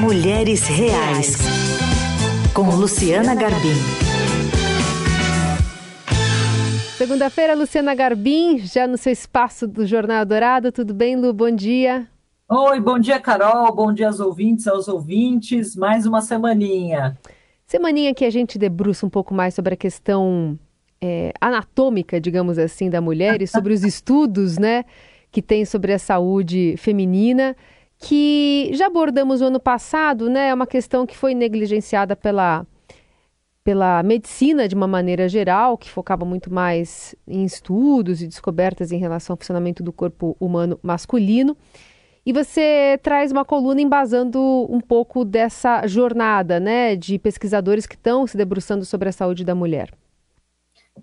Mulheres Reais, com Luciana Garbim. Segunda-feira, Luciana Garbim, já no seu espaço do Jornal Dourado. Tudo bem, Lu? Bom dia. Oi, bom dia, Carol. Bom dia aos ouvintes, aos ouvintes. Mais uma semaninha. Semaninha que a gente debruça um pouco mais sobre a questão é, anatômica, digamos assim, da mulher e sobre os estudos, né, que tem sobre a saúde feminina que já abordamos no ano passado, né? É uma questão que foi negligenciada pela, pela medicina de uma maneira geral, que focava muito mais em estudos e descobertas em relação ao funcionamento do corpo humano masculino. E você traz uma coluna embasando um pouco dessa jornada, né, de pesquisadores que estão se debruçando sobre a saúde da mulher.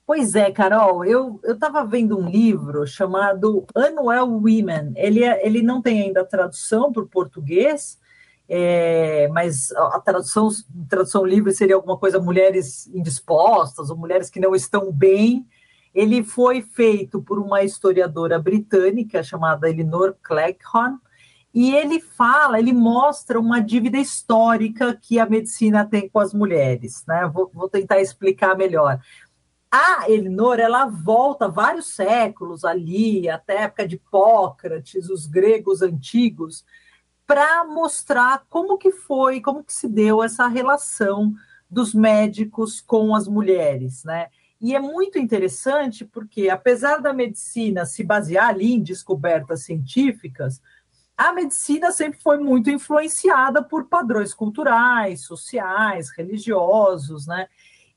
Pois é, Carol, eu estava vendo um livro chamado Unwell Women. Ele, é, ele não tem ainda tradução para o português, é, mas a tradução, tradução livre seria alguma coisa mulheres indispostas ou mulheres que não estão bem. Ele foi feito por uma historiadora britânica chamada Elinor Cleghorn, e ele fala, ele mostra uma dívida histórica que a medicina tem com as mulheres. Né? Vou, vou tentar explicar melhor. A Elinor, ela volta vários séculos ali, até a época de Hipócrates, os gregos antigos, para mostrar como que foi, como que se deu essa relação dos médicos com as mulheres, né? E é muito interessante porque, apesar da medicina se basear ali em descobertas científicas, a medicina sempre foi muito influenciada por padrões culturais, sociais, religiosos, né?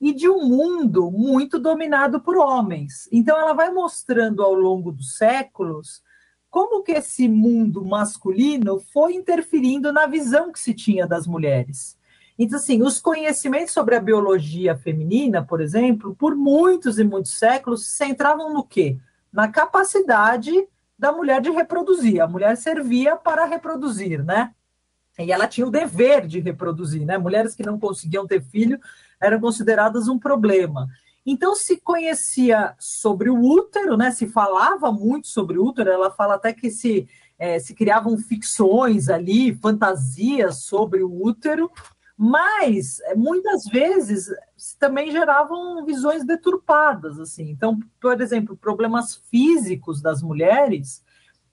E de um mundo muito dominado por homens. Então ela vai mostrando ao longo dos séculos como que esse mundo masculino foi interferindo na visão que se tinha das mulheres. Então, assim, os conhecimentos sobre a biologia feminina, por exemplo, por muitos e muitos séculos, se centravam no quê? Na capacidade da mulher de reproduzir. A mulher servia para reproduzir, né? E ela tinha o dever de reproduzir, né? Mulheres que não conseguiam ter filho eram consideradas um problema. Então se conhecia sobre o útero, né? Se falava muito sobre o útero. Ela fala até que se é, se criavam ficções ali, fantasias sobre o útero, mas é, muitas vezes também geravam visões deturpadas, assim. Então, por exemplo, problemas físicos das mulheres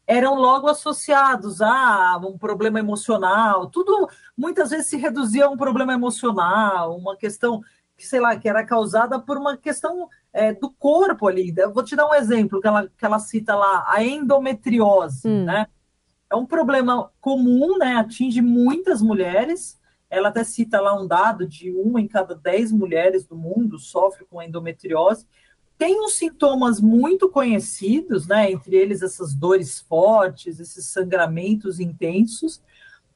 eram logo associados a um problema emocional, tudo muitas vezes se reduzia a um problema emocional, uma questão que, sei lá, que era causada por uma questão é, do corpo ali. Eu vou te dar um exemplo que ela, que ela cita lá, a endometriose, hum. né? É um problema comum, né? Atinge muitas mulheres. Ela até cita lá um dado de uma em cada dez mulheres do mundo sofre com endometriose tem uns sintomas muito conhecidos, né? Entre eles essas dores fortes, esses sangramentos intensos,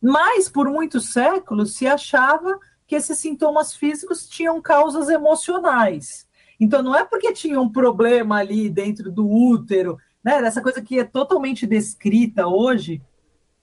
mas por muitos séculos se achava que esses sintomas físicos tinham causas emocionais. Então não é porque tinha um problema ali dentro do útero, né? Essa coisa que é totalmente descrita hoje.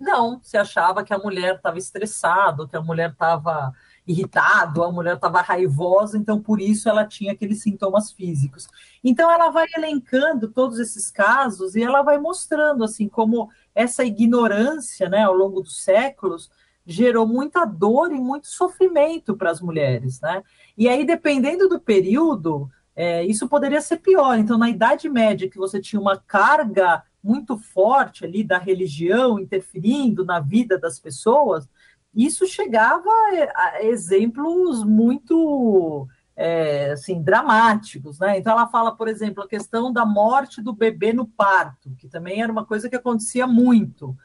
Não, se achava que a mulher estava estressada, que a mulher estava irritado, a mulher estava raivosa, então por isso ela tinha aqueles sintomas físicos. Então ela vai elencando todos esses casos e ela vai mostrando assim como essa ignorância, né, ao longo dos séculos, gerou muita dor e muito sofrimento para as mulheres, né? E aí dependendo do período, é, isso poderia ser pior. Então na Idade Média que você tinha uma carga muito forte ali da religião interferindo na vida das pessoas, isso chegava a exemplos muito é, assim, dramáticos, né? Então ela fala, por exemplo, a questão da morte do bebê no parto, que também era uma coisa que acontecia muito.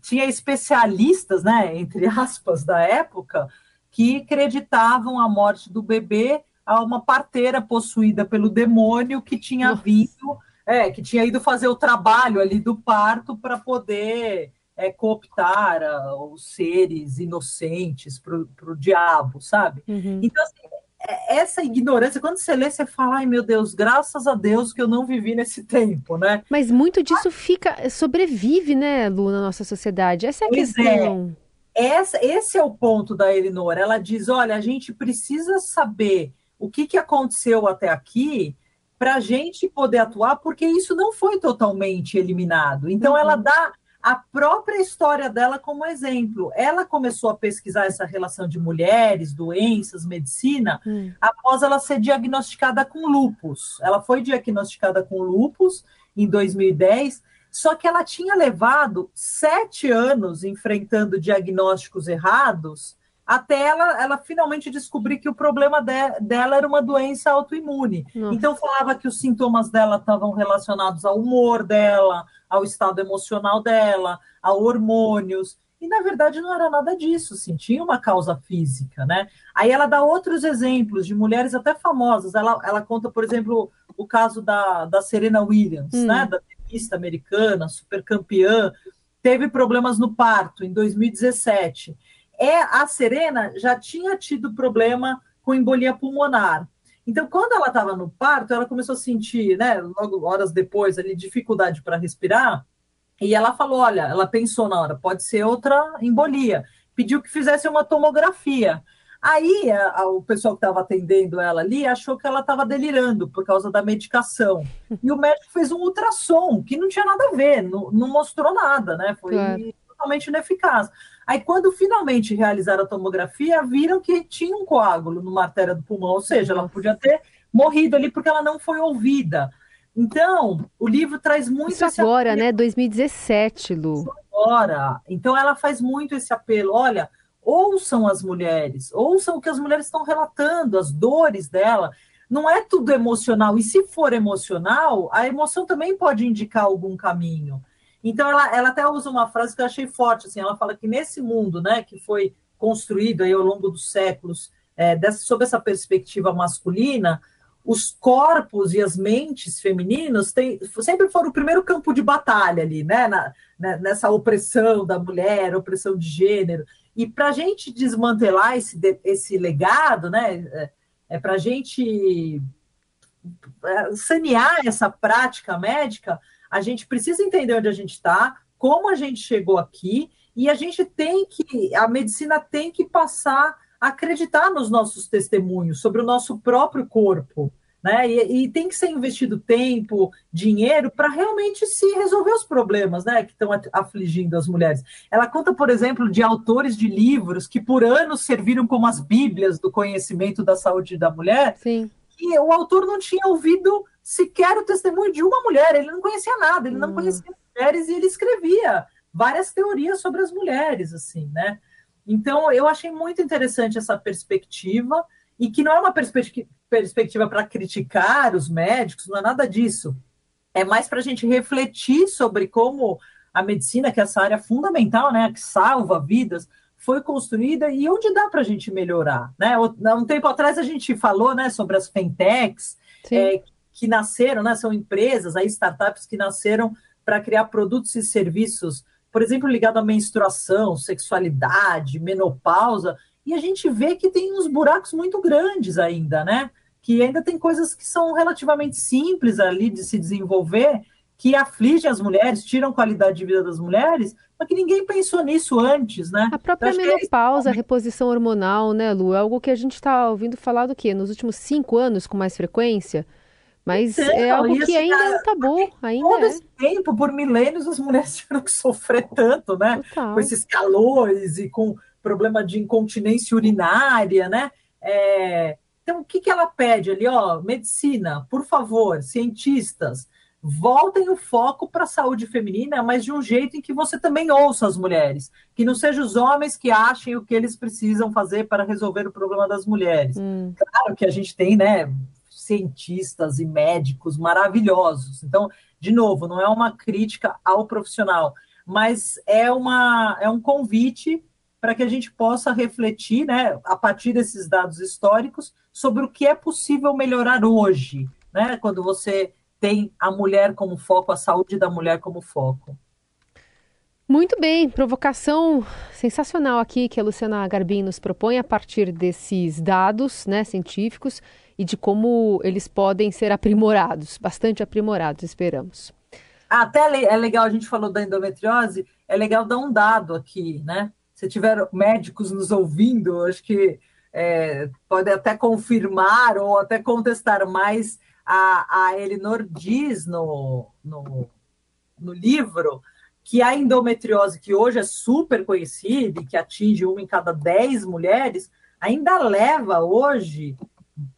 Tinha especialistas, né, entre aspas, da época, que acreditavam a morte do bebê a uma parteira possuída pelo demônio que tinha vindo, é, que tinha ido fazer o trabalho ali do parto para poder é, cooptar uh, os seres inocentes para o diabo, sabe? Uhum. Então, assim, é, essa ignorância, quando você lê, você fala, ai meu Deus, graças a Deus que eu não vivi nesse tempo, né? Mas muito disso fica, sobrevive, né, Lu, na nossa sociedade. Essa é a pois é. questão. É. Essa, esse é o ponto da Elinor. Ela diz: olha, a gente precisa saber o que, que aconteceu até aqui para a gente poder atuar, porque isso não foi totalmente eliminado. Então, uhum. ela dá a própria história dela como exemplo. Ela começou a pesquisar essa relação de mulheres, doenças, medicina, hum. após ela ser diagnosticada com lupus. Ela foi diagnosticada com lupus em 2010, só que ela tinha levado sete anos enfrentando diagnósticos errados até ela, ela finalmente descobrir que o problema de, dela era uma doença autoimune. Nossa. Então falava que os sintomas dela estavam relacionados ao humor dela, ao estado emocional dela, a hormônios. E na verdade não era nada disso, sim, tinha uma causa física, né? Aí ela dá outros exemplos de mulheres até famosas. Ela, ela conta, por exemplo, o caso da, da Serena Williams, hum. né? Da tenista americana, super campeã, teve problemas no parto em 2017 é a Serena já tinha tido problema com embolia pulmonar. Então, quando ela estava no parto, ela começou a sentir, né, logo horas depois, ali, dificuldade para respirar. E ela falou: olha, ela pensou na hora, pode ser outra embolia. Pediu que fizesse uma tomografia. Aí a, a, o pessoal que estava atendendo ela ali achou que ela estava delirando por causa da medicação. E o médico fez um ultrassom, que não tinha nada a ver, não, não mostrou nada, né? Foi claro. totalmente ineficaz. Aí, quando finalmente realizaram a tomografia, viram que tinha um coágulo numa artéria do pulmão, ou seja, ela podia ter morrido ali porque ela não foi ouvida. Então, o livro traz muito Isso esse agora, apelo. né? 2017, Lu. agora. Então, ela faz muito esse apelo. Olha, ouçam as mulheres, ouçam o que as mulheres estão relatando, as dores dela. Não é tudo emocional. E se for emocional, a emoção também pode indicar algum caminho. Então, ela, ela até usa uma frase que eu achei forte, assim, ela fala que nesse mundo, né, que foi construído aí ao longo dos séculos, é, dessa, sob essa perspectiva masculina, os corpos e as mentes femininos têm, sempre foram o primeiro campo de batalha ali, né, na, né, nessa opressão da mulher, opressão de gênero. E para a gente desmantelar esse, esse legado, né, é, é para a gente é, sanear essa prática médica, a gente precisa entender onde a gente está, como a gente chegou aqui, e a gente tem que, a medicina tem que passar a acreditar nos nossos testemunhos sobre o nosso próprio corpo. Né? E, e tem que ser investido tempo, dinheiro para realmente se resolver os problemas né, que estão afligindo as mulheres. Ela conta, por exemplo, de autores de livros que por anos serviram como as bíblias do conhecimento da saúde da mulher, Sim. e o autor não tinha ouvido sequer o testemunho de uma mulher, ele não conhecia nada, ele não hum. conhecia mulheres e ele escrevia várias teorias sobre as mulheres, assim, né? Então, eu achei muito interessante essa perspectiva, e que não é uma perspectiva para criticar os médicos, não é nada disso. É mais para a gente refletir sobre como a medicina, que é essa área fundamental, né, que salva vidas, foi construída e onde dá para a gente melhorar. Né? Um tempo atrás a gente falou né, sobre as fintechs, é, que nasceram, né, são empresas, aí startups que nasceram para criar produtos e serviços, por exemplo, ligado à menstruação, sexualidade, menopausa, e a gente vê que tem uns buracos muito grandes ainda, né? Que ainda tem coisas que são relativamente simples ali de se desenvolver, que afligem as mulheres, tiram qualidade de vida das mulheres, mas que ninguém pensou nisso antes, né? A própria menopausa, é... a reposição hormonal, né, Lu? É algo que a gente está ouvindo falar do quê? Nos últimos cinco anos, com mais frequência? Mas então, é algo que ainda é um tabu. Ainda todo é. esse tempo, por milênios, as mulheres tiveram que sofrer tanto, né? Total. Com esses calores e com problema de incontinência urinária, né? É... Então, o que, que ela pede ali? Ó, medicina, por favor, cientistas, voltem o foco para a saúde feminina, mas de um jeito em que você também ouça as mulheres, que não sejam os homens que achem o que eles precisam fazer para resolver o problema das mulheres. Hum. Claro que a gente tem, né, cientistas e médicos maravilhosos. Então, de novo, não é uma crítica ao profissional, mas é, uma, é um convite para que a gente possa refletir, né, a partir desses dados históricos, sobre o que é possível melhorar hoje, né, quando você tem a mulher como foco, a saúde da mulher como foco. Muito bem, provocação sensacional aqui que a Luciana Garbim nos propõe a partir desses dados né, científicos e de como eles podem ser aprimorados, bastante aprimorados, esperamos. Até é legal, a gente falou da endometriose, é legal dar um dado aqui, né? Se tiver médicos nos ouvindo, acho que é, pode até confirmar ou até contestar, mas a, a Elinor diz no, no, no livro que a endometriose, que hoje é super conhecida e que atinge uma em cada dez mulheres, ainda leva hoje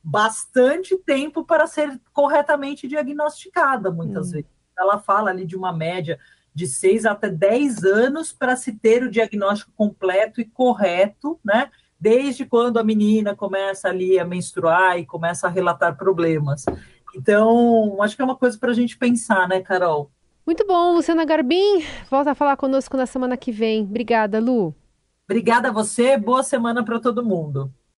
bastante tempo para ser corretamente diagnosticada, muitas hum. vezes. Ela fala ali de uma média de seis até dez anos para se ter o diagnóstico completo e correto, né? Desde quando a menina começa ali a menstruar e começa a relatar problemas. Então, acho que é uma coisa para a gente pensar, né, Carol? Muito bom, Luciana Garbim. Volta a falar conosco na semana que vem. Obrigada, Lu. Obrigada a você. Boa semana para todo mundo.